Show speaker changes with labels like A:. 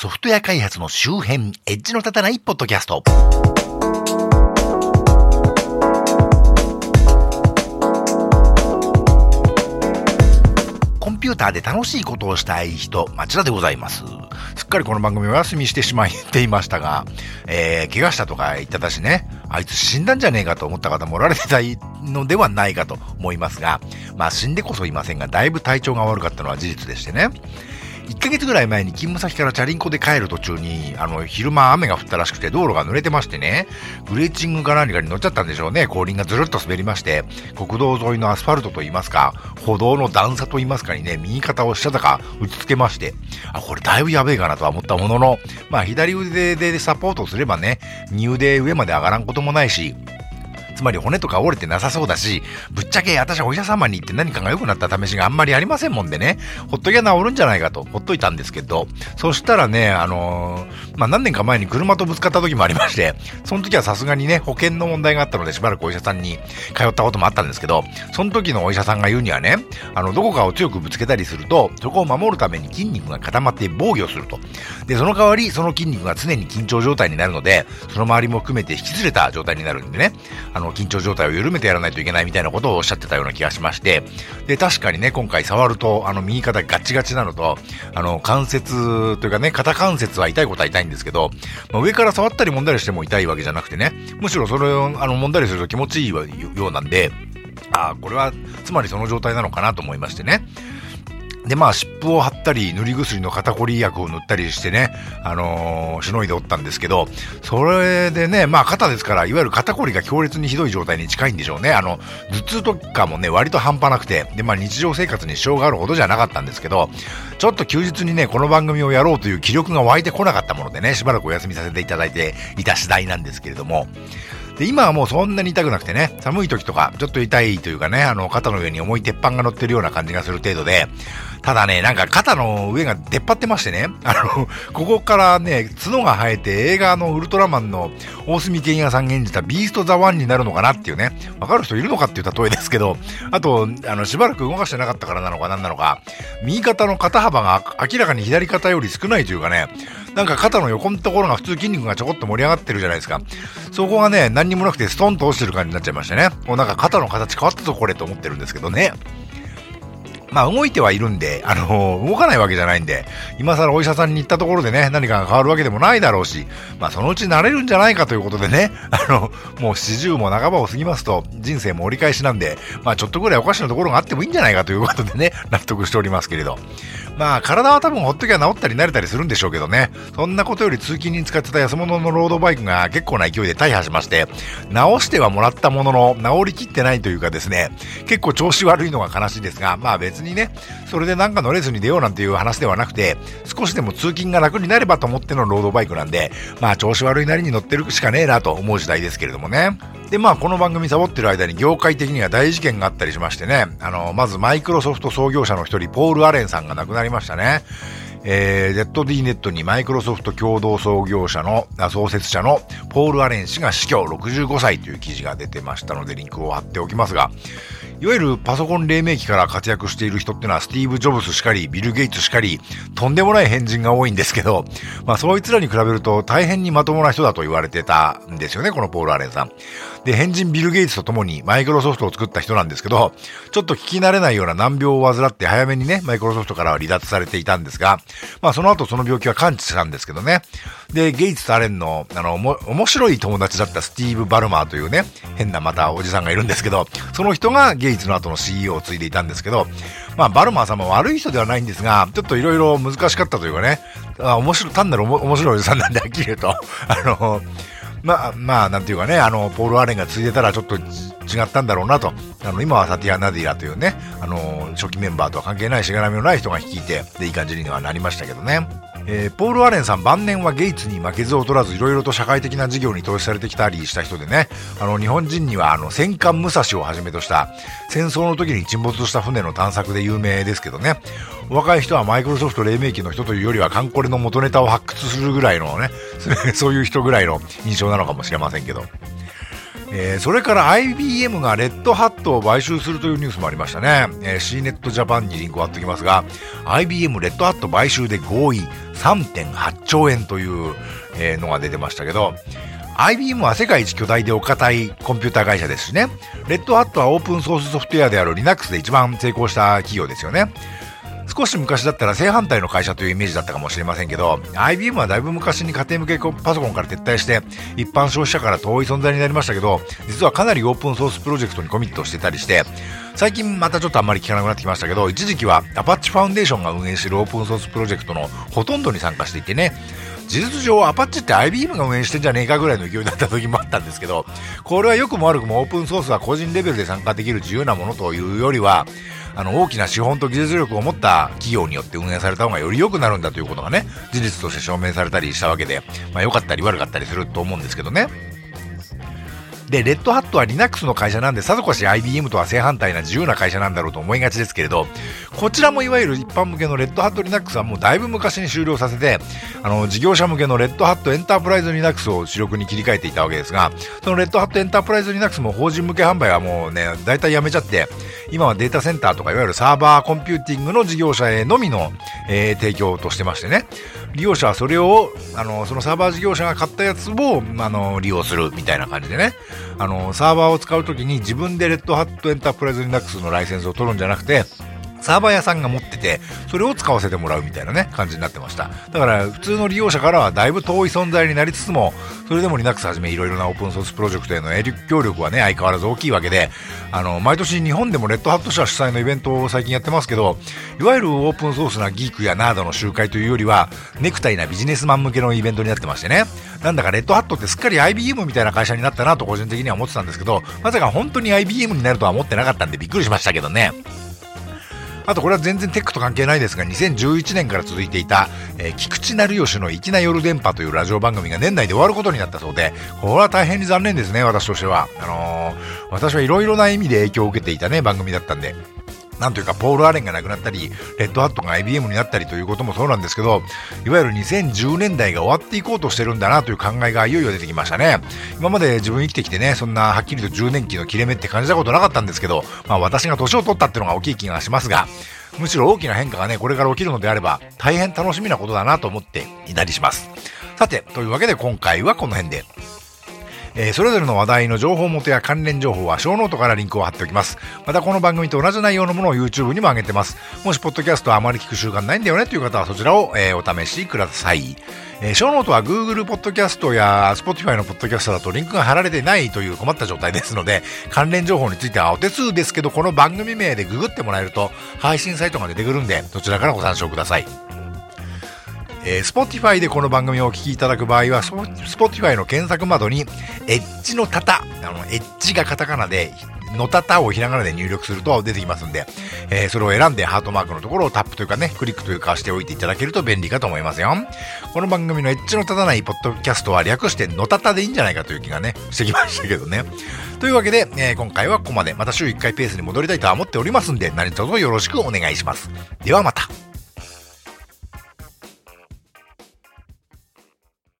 A: ソフトウェア開発の周辺、エッジの立たないポッドキャスト。コンピューターで楽しいことをしたい人、町田でございます。すっかりこの番組お休みしてしまっていましたが、えー、怪我したとか言ってたしね、あいつ死んだんじゃねえかと思った方もおられてたのではないかと思いますが、まあ死んでこそいませんが、だいぶ体調が悪かったのは事実でしてね。1ヶ月ぐらい前に勤務先からチャリンコで帰る途中に、あの、昼間雨が降ったらしくて道路が濡れてましてね、グレーチングか何かに乗っちゃったんでしょうね。後輪がずるっと滑りまして、国道沿いのアスファルトといいますか、歩道の段差といいますかにね、右肩をしたたか打ちつけまして、あ、これだいぶやべえかなとは思ったものの、まあ左腕でサポートすればね、右腕上まで上がらんこともないし、つまり骨とか折れてなさそうだし、ぶっちゃけ私はお医者様に行って何かが良くなった試しがあんまりありませんもんでね、ほっときゃ治るんじゃないかと、ほっといたんですけど、そしたらね、あのー、まあ、何年か前に車とぶつかった時もありまして、その時はさすがにね、保険の問題があったのでしばらくお医者さんに通ったこともあったんですけど、その時のお医者さんが言うにはね、あの、どこかを強くぶつけたりすると、そこを守るために筋肉が固まって防御すると。で、その代わり、その筋肉が常に緊張状態になるので、その周りも含めて引きずれた状態になるんでね、あの、緊張状態を緩めてやらないといけないみたいなことをおっしゃってたような気がしまして、で、確かにね、今回触ると、あの、右肩ガチガチなのと、あの、関節というかね、肩関節は痛いことは痛いんですけど、まあ、上から触ったり揉んだりしても痛いわけじゃなくてね、むしろそれを、あの、揉んだりすると気持ちいいようなんで、ああ、これは、つまりその状態なのかなと思いましてね。で、まあ、湿布を貼ったり、塗り薬の肩こり薬を塗ったりしてね、あのー、しのいでおったんですけど、それでね、まあ、肩ですから、いわゆる肩こりが強烈にひどい状態に近いんでしょうね。あの、頭痛とかもね、割と半端なくて、で、まあ、日常生活に支障があるほどじゃなかったんですけど、ちょっと休日にね、この番組をやろうという気力が湧いてこなかったものでね、しばらくお休みさせていただいていた次第なんですけれども、で、今はもうそんなに痛くなくてね、寒い時とか、ちょっと痛いというかね、あの、肩の上に重い鉄板が乗ってるような感じがする程度で、ただね、なんか肩の上が出っ張ってましてね、あの、ここからね、角が生えて映画のウルトラマンの大隅健也さん演じたビースト・ザ・ワンになるのかなっていうね、わかる人いるのかっていう例えですけど、あと、あの、しばらく動かしてなかったからなのか何なのか、右肩の肩幅が明らかに左肩より少ないというかね、なんか肩の横のところが普通筋肉がちょこっと盛り上がってるじゃないですか。そこがね、何にもなくてストンと落ちてる感じになっちゃいましてね。もうなんか肩の形変わったぞこれと思ってるんですけどね。まあ動いてはいるんで、あの動かないわけじゃないんで、今更お医者さんに行ったところでね、何かが変わるわけでもないだろうし、まあそのうち慣れるんじゃないかということでね、あの、もう四十も半ばを過ぎますと、人生も折り返しなんで、まあちょっとぐらいおかしなところがあってもいいんじゃないかということでね、納得しておりますけれど。まあ体は多分ほっときゃ治ったり慣れたりするんでしょうけどね、そんなことより通勤に使ってた安物のロードバイクが結構な勢いで大破しまして、直してはもらったものの、治りきってないというかですね、結構調子悪いのが悲しいですが、まあ別にね、それでなんかのレースに出ようなんていう話ではなくて、少しでも通勤が楽になればと思ってのロードバイクなんで、まあ調子悪いなりに乗ってるしかねえなと思う時代ですけれどもね。で、まあ、この番組サボってる間に業界的には大事件があったりしましてね、あの、まずマイクロソフト創業者の一人、ポール・アレンさんが亡くなりましたね。えー、ZD ネットにマイクロソフト共同創業者の、創設者のポール・アレン氏が死去65歳という記事が出てましたので、リンクを貼っておきますが、いわゆるパソコン黎明期から活躍している人ってのはスティーブ・ジョブスしかり、ビル・ゲイツしかり、とんでもない変人が多いんですけど、まあそいつらに比べると大変にまともな人だと言われてたんですよね、このポール・アレンさん。で、変人ビル・ゲイツと共にマイクロソフトを作った人なんですけど、ちょっと聞き慣れないような難病を患って早めにね、マイクロソフトからは離脱されていたんですが、まあその後その病気は完治したんですけどね。で、ゲイツとアレンの、あの、面白い友達だったスティーブ・バルマーというね、変なまたおじさんがいるんですけど、その人がゲイツの後の CEO を継いでいたんですけど、まあ、バルマーさんも悪い人ではないんですが、ちょっといろいろ難しかったというかね、あ面白い、単なる面白いおじさんなんで、はっきり言うと、あの、まあ、まあ、なんていうかね、あの、ポール・アレンが継いでたらちょっと違ったんだろうなと。あの、今はサティア・ナディラというね、あの、初期メンバーとは関係ないしがらみのない人が率いて、で、いい感じにはなりましたけどね。えー、ポール・アレンさん晩年はゲイツに負けず劣らずいろいろと社会的な事業に投資されてきたりした人でね、あの、日本人にはあの、戦艦武蔵をはじめとした戦争の時に沈没した船の探索で有名ですけどね、若い人はマイクロソフト黎明期の人というよりはカンコレの元ネタを発掘するぐらいのね、そういう人ぐらいの印象なのかもしれませんけど。えー、それから IBM がレッドハットを買収するというニュースもありましたね。えー、C ネットジャパンにリンクを貼っておきますが、IBM レッドハット買収で合意3.8兆円という、えー、のが出てましたけど、IBM は世界一巨大でお堅いコンピューター会社ですしね。レッドハットはオープンソースソフトウェアである Linux で一番成功した企業ですよね。少し昔だったら正反対の会社というイメージだったかもしれませんけど、IBM はだいぶ昔に家庭向けパソコンから撤退して、一般消費者から遠い存在になりましたけど、実はかなりオープンソースプロジェクトにコミットしてたりして、最近またちょっとあんまり聞かなくなってきましたけど、一時期はアパッチファウンデーションが運営しているオープンソースプロジェクトのほとんどに参加していてね、事実上アパッチって IBM が運営してんじゃねえかぐらいの勢いだった時もあったんですけど、これは良くも悪くもオープンソースは個人レベルで参加できる自由なものというよりは、あの大きな資本と技術力を持った企業によって運営された方がより良くなるんだということがね事実として証明されたりしたわけで、まあ、良かったり悪かったりすると思うんですけどね。で、レッドハットは Linux の会社なんで、さぞかし IBM とは正反対な自由な会社なんだろうと思いがちですけれど、こちらもいわゆる一般向けのレッドハット Linux はもうだいぶ昔に終了させて、あの、事業者向けのレッドハットエンタープライズ Linux を主力に切り替えていたわけですが、そのレッドハットエンタープライズ Linux も法人向け販売はもうね、大体やめちゃって、今はデータセンターとかいわゆるサーバーコンピューティングの事業者へのみの、えー、提供としてましてね、利用者はそれを、あの、そのサーバー事業者が買ったやつを、あの、利用するみたいな感じでね、あの、サーバーを使うときに自分でレッドハットエンタープライズリナックスのライセンスを取るんじゃなくて、サーバー屋さんが持ってて、それを使わせてもらうみたいなね、感じになってました。だから、普通の利用者からはだいぶ遠い存在になりつつも、それでも Linux はじめいろいろなオープンソースプロジェクトへの影響力はね、相変わらず大きいわけで、あの、毎年日本でもレッドハット社主催のイベントを最近やってますけど、いわゆるオープンソースなギークやナードの集会というよりは、ネクタイなビジネスマン向けのイベントになってましてね、なんだかレッドハットってすっかり IBM みたいな会社になったなと個人的には思ってたんですけど、まさか本当に IBM になるとは思ってなかったんでびっくりしましたけどね。あとこれは全然テックと関係ないですが、2011年から続いていた、えー、菊池成吉の粋な夜電波というラジオ番組が年内で終わることになったそうで、これは大変に残念ですね、私としては。あのー、私はいろいろな意味で影響を受けていたね、番組だったんで。なんというか、ポール・アレンが亡くなったり、レッドハットが IBM になったりということもそうなんですけど、いわゆる2010年代が終わっていこうとしてるんだなという考えがいよいよ出てきましたね。今まで自分生きてきてね、そんなはっきりと10年期の切れ目って感じたことなかったんですけど、まあ私が年を取ったっていうのが大きい気がしますが、むしろ大きな変化がね、これから起きるのであれば、大変楽しみなことだなと思っていたりします。さて、というわけで今回はこの辺で。えー、それぞれの話題の情報元や関連情報はショーノートからリンクを貼っておきます。またこの番組と同じ内容のものを YouTube にも上げてます。もしポッドキャストはあまり聞く習慣ないんだよねという方はそちらを、えー、お試しください。えー、ショーノートは Google ポッドキャストや Spotify のポッドキャストだとリンクが貼られてないという困った状態ですので、関連情報についてはお手数ですけど、この番組名でググってもらえると配信サイトが出てくるんで、そちらからご参照ください。えー、Spotify でこの番組をお聞きいただく場合は、Spotify の検索窓に、エッジのタタ、あの、エッジがカタカナで、のたたをひらがなで入力すると出てきますんで、えー、それを選んでハートマークのところをタップというかね、クリックというかしておいていただけると便利かと思いますよ。この番組のエッジの立たないポッドキャストは略してのたたでいいんじゃないかという気がね、してきましたけどね。というわけで、えー、今回はここまで。また週1回ペースに戻りたいとは思っておりますんで、何卒よろしくお願いします。ではまた。